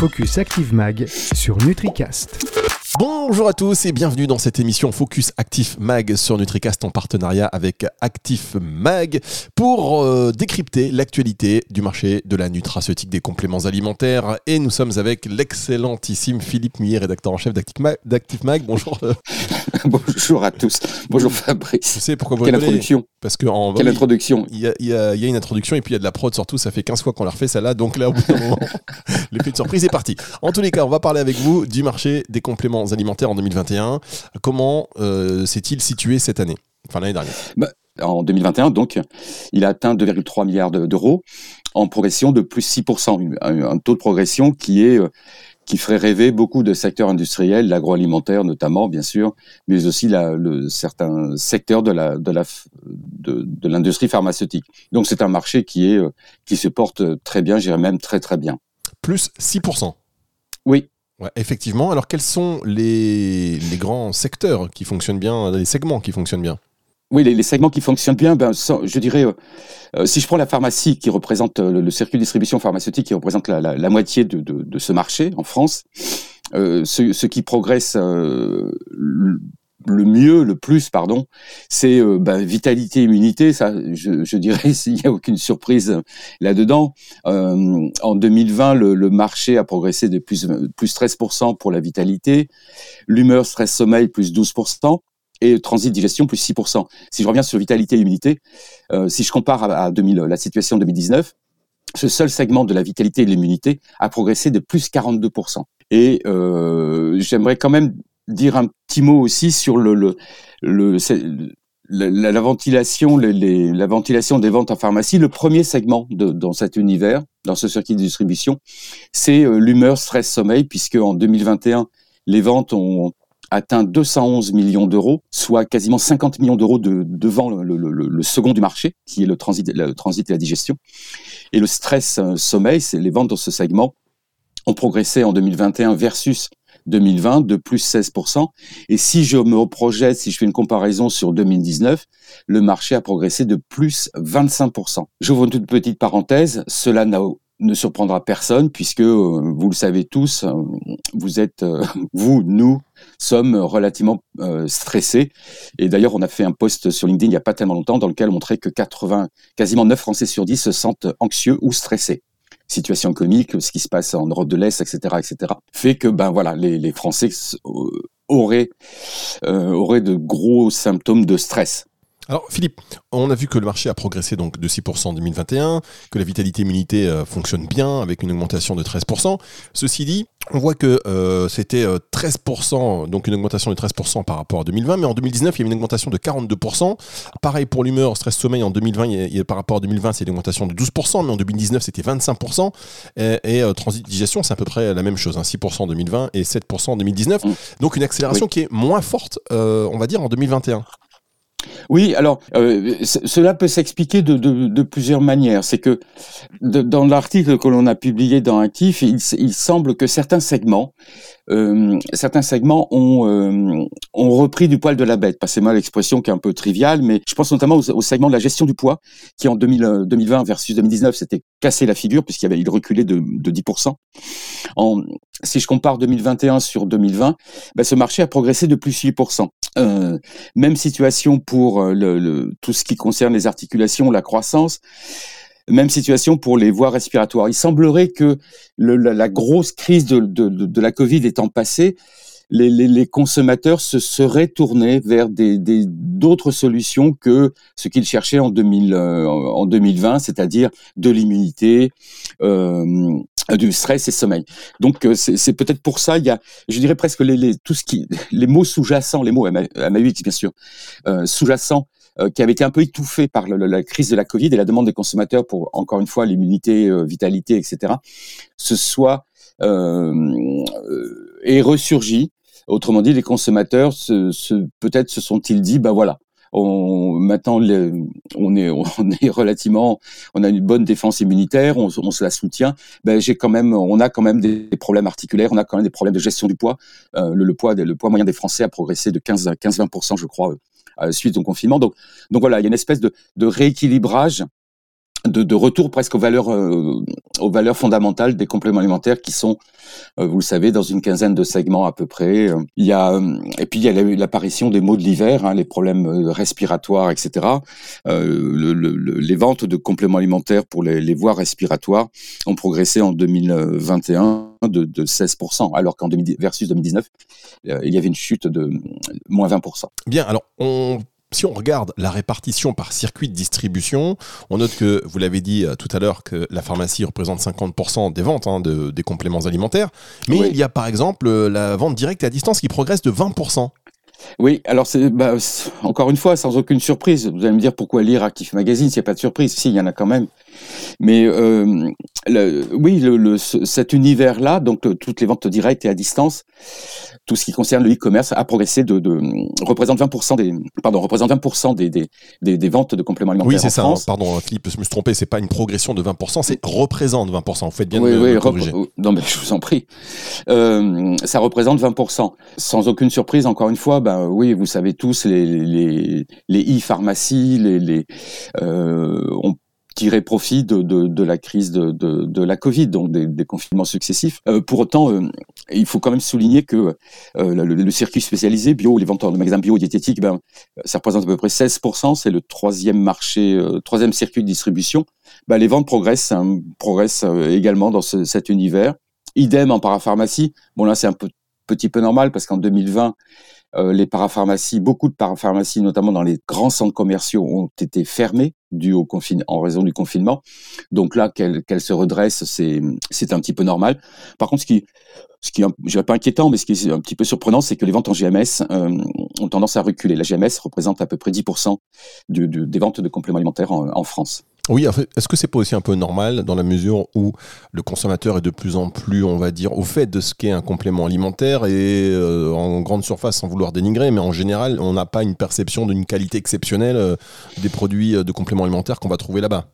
Focus Active Mag sur NutriCast. Bonjour à tous et bienvenue dans cette émission Focus Active Mag sur NutriCast en partenariat avec Active Mag pour euh, décrypter l'actualité du marché de la nutraceutique des compléments alimentaires. Et nous sommes avec l'excellentissime Philippe Muyer, rédacteur en chef d'Active Mag. Bonjour. Bonjour à tous. Bonjour Fabrice. Je sais pourquoi vous Quelle introduction Parce que en, Quelle introduction Il y, a, y a, il y, a, une introduction et puis il y a de la prod surtout. Ça fait 15 fois qu'on leur fait celle-là. Donc là, au bout d'un moment, l'effet de surprise est parti. En tous les cas, on va parler avec vous du marché des compléments alimentaires en 2021. Comment euh, s'est-il situé cette année Enfin, l'année dernière? Bah, En 2021, donc, il a atteint 2,3 milliards d'euros en progression de plus 6%. Un, taux de progression qui est... Euh, qui ferait rêver beaucoup de secteurs industriels, l'agroalimentaire notamment, bien sûr, mais aussi certains secteurs de, de l'industrie pharmaceutique. Donc c'est un marché qui est euh, qui se porte très bien, j'irais même très très bien. Plus 6%. Oui. Ouais, effectivement. Alors quels sont les, les grands secteurs qui fonctionnent bien, les segments qui fonctionnent bien? Oui, les, les, segments qui fonctionnent bien, ben, je dirais, euh, euh, si je prends la pharmacie qui représente euh, le, le, circuit de distribution pharmaceutique qui représente la, la, la moitié de, de, de, ce marché en France, euh, ce, ce, qui progresse euh, le mieux, le plus, pardon, c'est ben, vitalité, immunité. Ça, je, dirais, s'il n'y a aucune surprise là-dedans. en 2020, le, marché a progressé de plus, plus 13% pour la vitalité. L'humeur, stress, sommeil, plus 12% et transit digestion plus 6%. Si je reviens sur vitalité et immunité, euh, si je compare à, à 2000, la situation de 2019, ce seul segment de la vitalité et de l'immunité a progressé de plus 42%. Et euh, j'aimerais quand même dire un petit mot aussi sur la, la, ventilation, la ventilation des ventes en pharmacie, le premier segment dans cet univers, dans ce circuit de distribution, c'est euh, l'humeur, stress, sommeil, puisque en 2021, les ventes ont atteint 211 millions d'euros, soit quasiment 50 millions d'euros de, devant le, second du marché, qui est le transit, le transit et la digestion. Et le stress euh, sommeil, c'est les ventes dans ce segment ont progressé en 2021 versus 2020 de plus 16%. Et si je me projette, si je fais une comparaison sur 2019, le marché a progressé de plus 25%. J'ouvre une toute petite parenthèse. Cela ne surprendra personne puisque euh, vous le savez tous, euh, vous êtes, euh, vous, nous, sommes relativement stressés. Et d'ailleurs, on a fait un post sur LinkedIn il n'y a pas tellement longtemps dans lequel on montrait que 80, quasiment 9 Français sur 10 se sentent anxieux ou stressés. Situation comique, ce qui se passe en Europe de l'Est, etc., etc., fait que ben voilà, les, Français auraient auraient de gros symptômes de stress. Alors Philippe, on a vu que le marché a progressé donc de 6% en 2021, que la vitalité immunité euh, fonctionne bien avec une augmentation de 13%. Ceci dit, on voit que euh, c'était 13%, euh, donc une augmentation de 13% par rapport à 2020, mais en 2019, il y avait une augmentation de 42%. Pareil pour l'humeur, stress sommeil en 2020, il y a, par rapport à 2020, c'est une augmentation de 12%, mais en 2019, c'était 25%. Et, et euh, transit digestion, c'est à peu près la même chose, hein, 6% en 2020 et 7% en 2019. Donc une accélération oui. qui est moins forte, on va dire, en 2021. Oui, alors euh, cela peut s'expliquer de, plusieurs manières. C'est que dans l'article que l'on a publié dans Actif, il, semble que certains segments, euh, certains segments ont, euh, ont repris du poil de la bête. Passez-moi l'expression qui est un peu triviale, mais je pense notamment au, au, segment de la gestion du poids, qui en 2000, 2020 versus 2019 s'était cassé la figure puisqu'il avait il reculé de, de 10%. En, si je compare 2021 sur 2020, ben ce marché a progressé de plus 8%. Euh, même situation pour euh, le, le, tout ce qui concerne les articulations, la croissance. Même situation pour les voies respiratoires. Il semblerait que le, la, la, grosse crise de, de, de, la Covid étant passée, les, les, les, consommateurs se seraient tournés vers d'autres des, solutions que ce qu'ils cherchaient en, 2000, euh, en 2020, c'est-à-dire de l'immunité, euh, du stress et sommeil. Donc euh, c'est peut-être pour ça il y a, je dirais presque les, les tout ce qui, les mots sous-jacents, les mots MAUX bien sûr, euh, sous-jacents qui avaient été un peu étouffés par la crise de la Covid et la demande des consommateurs pour encore une fois l'immunité, euh, vitalité, etc. Ce soit euh, est ressurgi. Autrement dit, les consommateurs se, se peut-être se sont-ils dit, ben voilà, on, maintenant on est on est relativement on a une bonne défense immunitaire on, se la soutient ben j'ai quand même on a quand même des, problèmes articulaires on a quand même des problèmes de gestion du poids euh, le, le, poids le poids moyen des Français a progressé de 15 15 20% je crois euh, suite au confinement. Donc voilà il y a une espèce de rééquilibrage de, retour presque aux valeurs, euh, aux valeurs fondamentales des compléments alimentaires qui sont, euh, vous le savez, dans une quinzaine de segments à peu près. Il y a, et puis il y a l'apparition des maux de l'hiver, hein, les problèmes euh, respiratoires, etc. Le, le, les ventes de compléments alimentaires pour les, voies respiratoires ont progressé en 2021 de, de 16%, alors qu'en versus 2019, il y avait une chute de moins 20%. Bien, alors on si on regarde la répartition par circuit de distribution, on note que, vous l'avez dit euh, tout à l'heure, que la pharmacie représente 50% des ventes hein, de, des compléments alimentaires. Mais il y a par exemple euh, la vente directe à distance qui progresse de 20%. Oui, alors c'est bah, encore une fois sans aucune surprise. Vous allez me dire pourquoi lire Actif Magazine s'il n'y a pas de surprise? Si, il y en a quand même. Mais euh, le, oui, le, cet univers-là, donc toutes les ventes directes et à distance, tout ce qui concerne le e-commerce a progressé de, de représente 20% des pardon représente 20% des, des, des, des, ventes de compléments alimentaires. Oui, c'est ça. Hein, pardon, Philippe, je me suis trompé. C'est pas une progression de 20%, c'est représente 20%. Vous faites bien oui, de oui, me corriger. Non, mais je vous en prie. Euh, ça représente 20%. Sans aucune surprise, encore une fois, ben oui, vous savez tous les les les e-pharmacies, les, les euh, on tirer profit de, de, la crise de, de, la Covid, donc des, confinements successifs. Euh, pour autant, euh, il faut quand même souligner que euh, le, circuit spécialisé bio, les ventes de magasins bio diététiques, ben, ça représente à peu près 16%, c'est le troisième marché, troisième circuit de distribution. Ben, les ventes progressent, hein, progressent également dans ce, cet univers. Idem en parapharmacie. Bon là, c'est un petit peu normal parce qu'en 2020, euh, les parapharmacies, beaucoup de parapharmacies, notamment dans les grands centres commerciaux, ont été fermées dû au en raison du confinement. Donc là, qu'elle qu'elle se redresse, c'est un petit peu normal. Par contre, ce qui ce qui est, je pas inquiétant, mais ce qui est un petit peu surprenant, c'est que les ventes en GMS euh, ont tendance à reculer. La GMS représente à peu près 10% du, du, des ventes de compléments alimentaires en, en France. Oui, est-ce que c'est pas aussi un peu normal dans la mesure où le consommateur est de plus en plus, on va dire, au fait de ce qu'est un complément alimentaire et euh, en grande surface, sans vouloir dénigrer, mais en général, on n'a pas une perception d'une qualité exceptionnelle euh, des produits euh, de compléments alimentaires qu'on va trouver là-bas?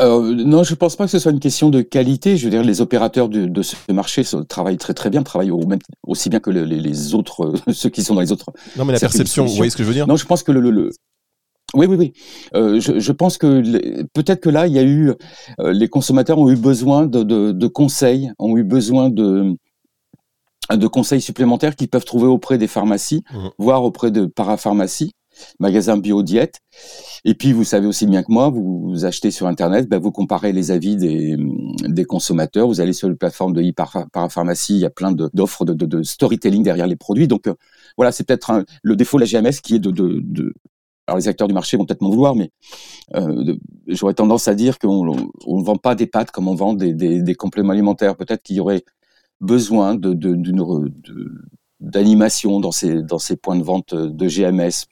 Euh, non, je pense pas que ce soit une question de qualité. Je veux dire, les opérateurs de, de ce marché travaillent très très bien, travaillent au même, aussi bien que les, les autres, ceux qui sont dans les autres. Non, mais la perception, vous voyez ce que je veux dire? Non, je pense que le oui, oui, oui. Euh, je, je, pense que peut-être que là, il y a eu, euh, les consommateurs ont eu besoin de, de, de, conseils, ont eu besoin de, de conseils supplémentaires qu'ils peuvent trouver auprès des pharmacies, mmh. voire auprès de parapharmacies, magasins bio-diète. Et puis, vous savez aussi bien que moi, vous, vous achetez sur Internet, ben, vous comparez les avis des, des consommateurs, vous allez sur les plateformes de e-parapharmacie, il y a plein d'offres de, de, de, storytelling derrière les produits. Donc, euh, voilà, c'est peut-être le défaut de la GMS qui est de, de, alors les acteurs du marché vont peut-être m'en vouloir, mais euh, j'aurais tendance à dire qu'on ne vend pas des pâtes comme on vend des, compléments alimentaires. Peut-être qu'il y aurait besoin de, d'animation dans ces, dans ces points de vente de GMS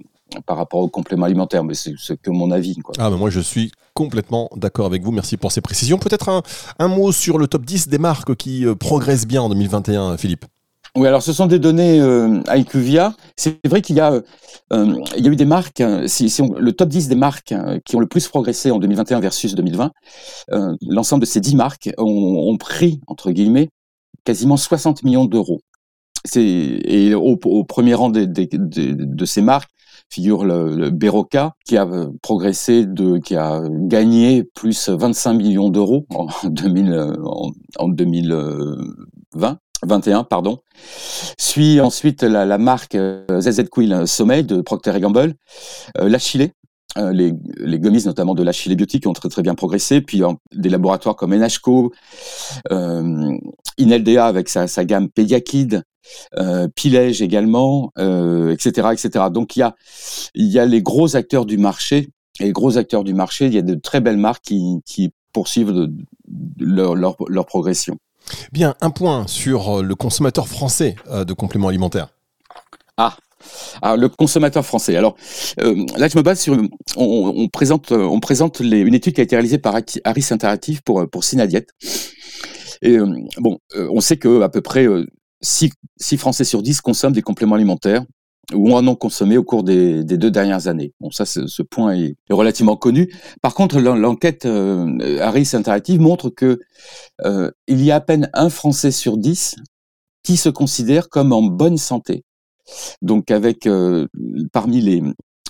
par rapport aux compléments alimentaires, mais c'est que mon avis. Ah, mais moi je suis complètement d'accord avec vous, merci pour ces précisions. Peut-être un, un, mot sur le top 10 des marques qui euh, progressent bien en 2021, Philippe oui, alors ce sont des données euh, IQVIA. C'est vrai qu'il y a, euh, il y a eu des marques, hein, si, si on, le top 10 des marques hein, qui ont le plus progressé en 2021 versus 2020, euh, l'ensemble de ces 10 marques ont, ont, pris, entre guillemets, quasiment 60 millions d'euros. Et au, au, premier rang de, de, de, de ces marques figure le, le Beroca, qui a progressé, de, qui a gagné plus 25 millions d'euros en, 2000, en, en 2020. 21, pardon. Suit ensuite la, la marque ZZ Quill Sommeil de Procter Gamble, euh, la Chile, euh, les, les gummies notamment de la Chile Beauty qui ont très très bien progressé, puis euh, des laboratoires comme NHCO, euh, Ineldea avec sa, sa gamme Pediakid, euh, Pilège également, etc., etc. Donc il y a y a les gros acteurs du marché et les gros acteurs du marché, il y a de très belles marques qui, qui poursuivent de, de leur, leur, leur progression. Bien, un point sur euh, le consommateur français euh, de compléments alimentaires. Ah, alors, le consommateur français. Alors euh, là, je me base sur. On, présente, une étude qui a été réalisée par Harris Interactive pour pour. Et bon, on sait que à peu près 6, 6 Français sur 10 consomment des compléments alimentaires ou en ont consommé au cours des, deux dernières années. Bon, ça, ce point est, relativement connu. Par contre, l'enquête euh, Harris Interactive montre que euh, il y a à peine un Français sur dix qui se considère comme en bonne santé. Donc, avec euh, parmi les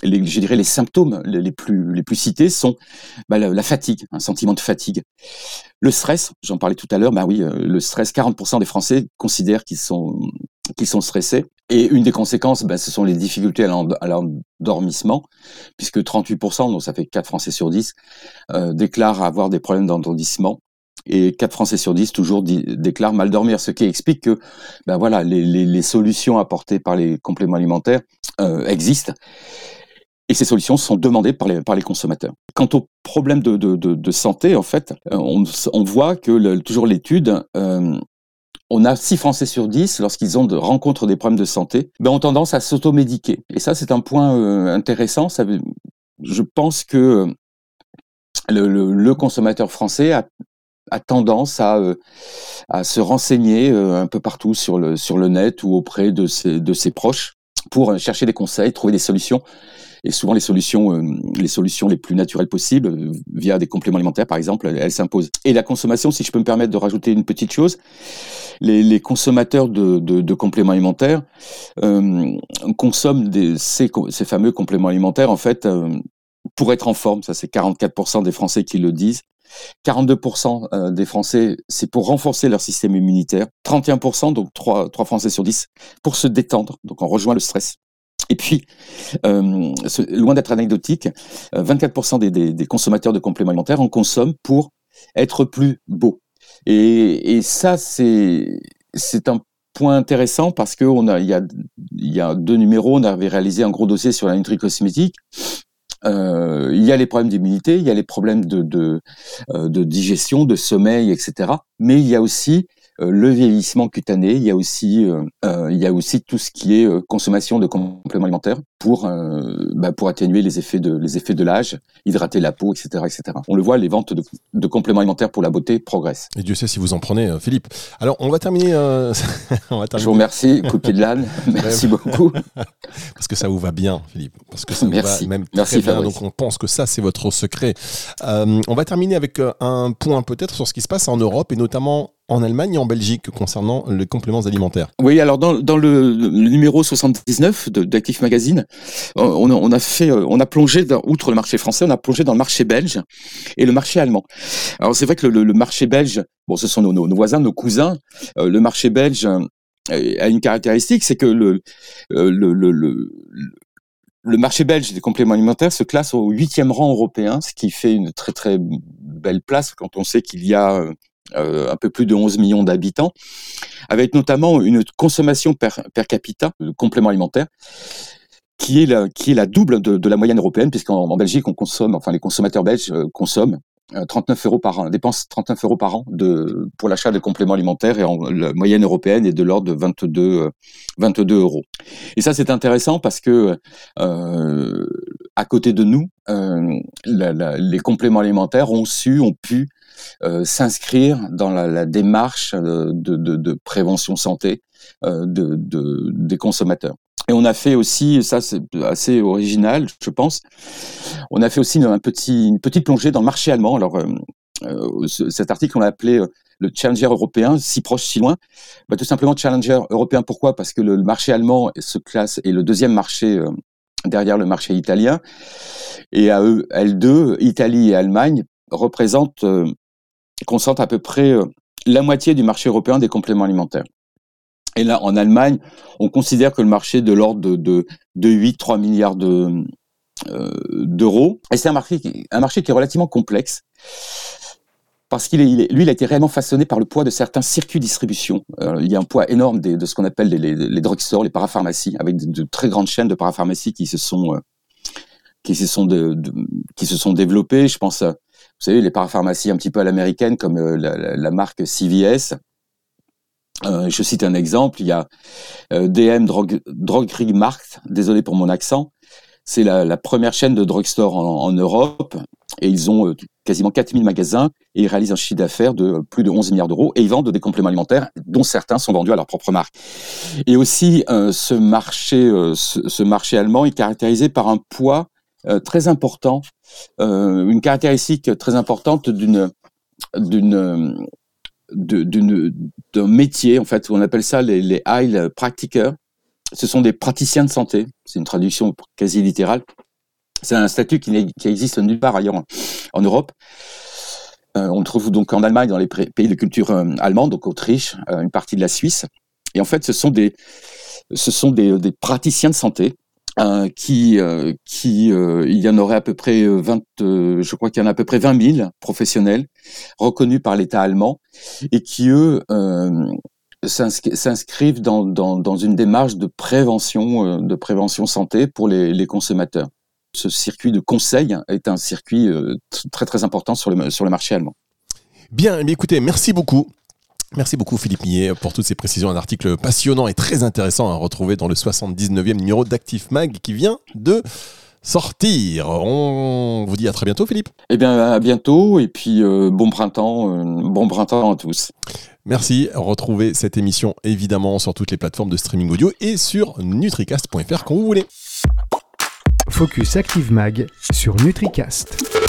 les, je dirais les symptômes les, plus les plus cités sont bah, la, fatigue, un sentiment de fatigue, le stress. J'en parlais tout à l'heure. Bah oui, euh, le stress. 40% des Français considèrent qu'ils sont qu'ils sont stressés. Et une des conséquences, bah, ce sont les difficultés à l'endormissement, puisque 38%, donc ça fait 4 Français sur 10, euh, déclarent avoir des problèmes d'endormissement et 4 Français sur 10 toujours déclarent mal dormir, ce qui explique que ben voilà, les, les, les solutions apportées par les compléments alimentaires euh, existent. Et ces solutions sont demandées par les, par les consommateurs. Quant aux problèmes de, de, de, de santé, en fait, euh, on, on voit que le, toujours l'étude, euh, on a 6 Français sur 10, lorsqu'ils ont de, rencontrent des problèmes de santé, ben, ont tendance à s'automédiquer. Et ça, c'est un point euh, intéressant. Je pense que le, le, consommateur français a, tendance à, euh, à se renseigner euh, un peu partout sur le, sur le net ou auprès de ses, de ses proches pour euh, chercher des conseils, trouver des solutions. Et souvent, les solutions, les solutions les plus naturelles possibles, via des compléments alimentaires, par exemple, elles, s'imposent. Et la consommation, si je peux me permettre de rajouter une petite chose, les, les consommateurs de, de, de, compléments alimentaires euh, consomment des, ces, ces, fameux compléments alimentaires, en fait, euh, pour être en forme. Ça, c'est 44% des Français qui le disent. 42% euh, des Français, c'est pour renforcer leur système immunitaire. 31%, donc 3, 3 Français sur 10, pour se détendre. Donc on rejoint le stress. Et puis, euh, loin d'être anecdotique, 24% euh, des, consommateurs de compléments alimentaires en consomment pour être plus beau. Et, et ça, c'est un point intéressant parce que a il y a y a deux numéros, on avait réalisé un gros dossier sur la nutri cosmétique euh, il y a les problèmes d'immunité, il y a les problèmes de, de, euh, de, digestion, de sommeil, etc. Mais il y a aussi le vieillissement cutané, il y a aussi euh, euh, il y a aussi tout ce qui est consommation de compléments alimentaires pour bah, pour atténuer les effets de les effets de l'âge, hydrater la peau, etc., etc. On le voit, les ventes de, de, compléments alimentaires pour la beauté progressent. Et Dieu sait si vous en prenez, Philippe. Alors on va terminer. on va terminer. Je vous remercie, copie de l'âne. Merci beaucoup. Parce que ça vous va bien, Philippe. Parce que ça vous Merci. va même Merci, très bien. Donc on pense que ça c'est votre secret. on va terminer avec un point peut-être sur ce qui se passe en Europe et notamment en Allemagne et en Belgique concernant les compléments alimentaires. Oui, alors dans, dans le, le, numéro 79 d'Actif Magazine, on, on, a fait, euh, on a plongé, outre le marché français, on a plongé dans le marché belge et le marché allemand. Alors c'est vrai que le, marché belge, bon, ce sont nos, voisins, nos cousins. Euh, le marché belge euh, a une caractéristique, c'est que le, le, le, le, marché belge des compléments alimentaires se classe au huitième rang européen, ce qui fait une très très belle place quand on sait qu'il y a euh, un peu plus de 11 millions d'habitants, avec notamment une consommation per, capita de compléments alimentaires qui est la, double de, la moyenne européenne, puisqu'en en Belgique, on consomme, enfin les consommateurs belges euh, consomment 39 euh, euros par an, dépensent 39 euros par an de, pour l'achat de compléments alimentaires et la moyenne européenne est de l'ordre de 22, 22 euh, euros. Et ça, c'est intéressant parce que euh, à côté de nous, euh, les compléments alimentaires ont su, ont pu euh, s'inscrire dans la, démarche de, prévention santé euh, de, de, des consommateurs. Et on a fait aussi, ça c'est assez original, je pense, on a fait aussi un petit, une petite plongée dans le marché allemand. Alors, euh, euh cet article, on l'a appelé euh, le Challenger européen, si proche, si loin. Bah, tout simplement Challenger européen, pourquoi? Parce que le, marché allemand se classe, est le deuxième marché euh, derrière le marché italien. Et à eux, L2, Italie et Allemagne représentent concentre à peu près euh, la moitié du marché européen des compléments alimentaires. Et là, en Allemagne, on considère que le marché est de l'ordre de, de, de 8-3 milliards euh, d'euros. Et c'est un marché, qui, un marché qui est relativement complexe parce qu'il est, lui, il a été réellement façonné par le poids de certains circuits de distribution. Euh, il y a un poids énorme de ce qu'on appelle les, drugstores, les parapharmacies, avec de, très grandes chaînes de parapharmacies qui se sont qui se sont qui se sont développées. Je pense à vous savez, les parapharmacies un petit peu à l'américaine, comme euh, la, marque CVS. Euh, je cite un exemple, il y a euh, DM Drug, Drogerie Markt, désolé pour mon accent, c'est la, première chaîne de drugstore en, Europe, et ils ont quasiment 4000 magasins, et ils réalisent un chiffre d'affaires de plus de 11 milliards d'euros, et ils vendent des compléments alimentaires, dont certains sont vendus à leur propre marque. Et aussi, ce, marché, allemand est caractérisé par un poids très important une caractéristique très importante d'une d'une d'un métier en fait on appelle ça les les practiqueurs ce sont des praticiens de santé c'est une traduction quasi littérale C'est un statut qui, qui, existe nulle part ailleurs en, Europe. Euh, on le trouve donc en Allemagne, dans les pays de culture euh, allemande, donc Autriche, euh, une partie de la Suisse. Et en fait, ce sont des, ce sont des praticiens de santé qui, qui il y en aurait à peu près 20, je crois qu'il y en a à peu près 20 000 professionnels reconnus par l'État allemand et qui eux s'inscrivent dans, dans, dans, une démarche de prévention, de prévention santé pour les, les consommateurs ce circuit de conseil est un circuit euh, très très important sur le, sur le marché allemand. Bien, écoutez, merci beaucoup. Merci beaucoup Philippe Millet pour toutes ces précisions. Un article passionnant et très intéressant à retrouver dans le 79e numéro d'Actif Mag qui vient de sortir. On vous dit à très bientôt Philippe. Eh bien à bientôt et puis euh, bon printemps, euh, bon printemps à tous. Merci. Retrouvez cette émission évidemment sur toutes les plateformes de streaming audio et sur nutricast.fr quand vous voulez. Focus Active Mag sur NutriCast.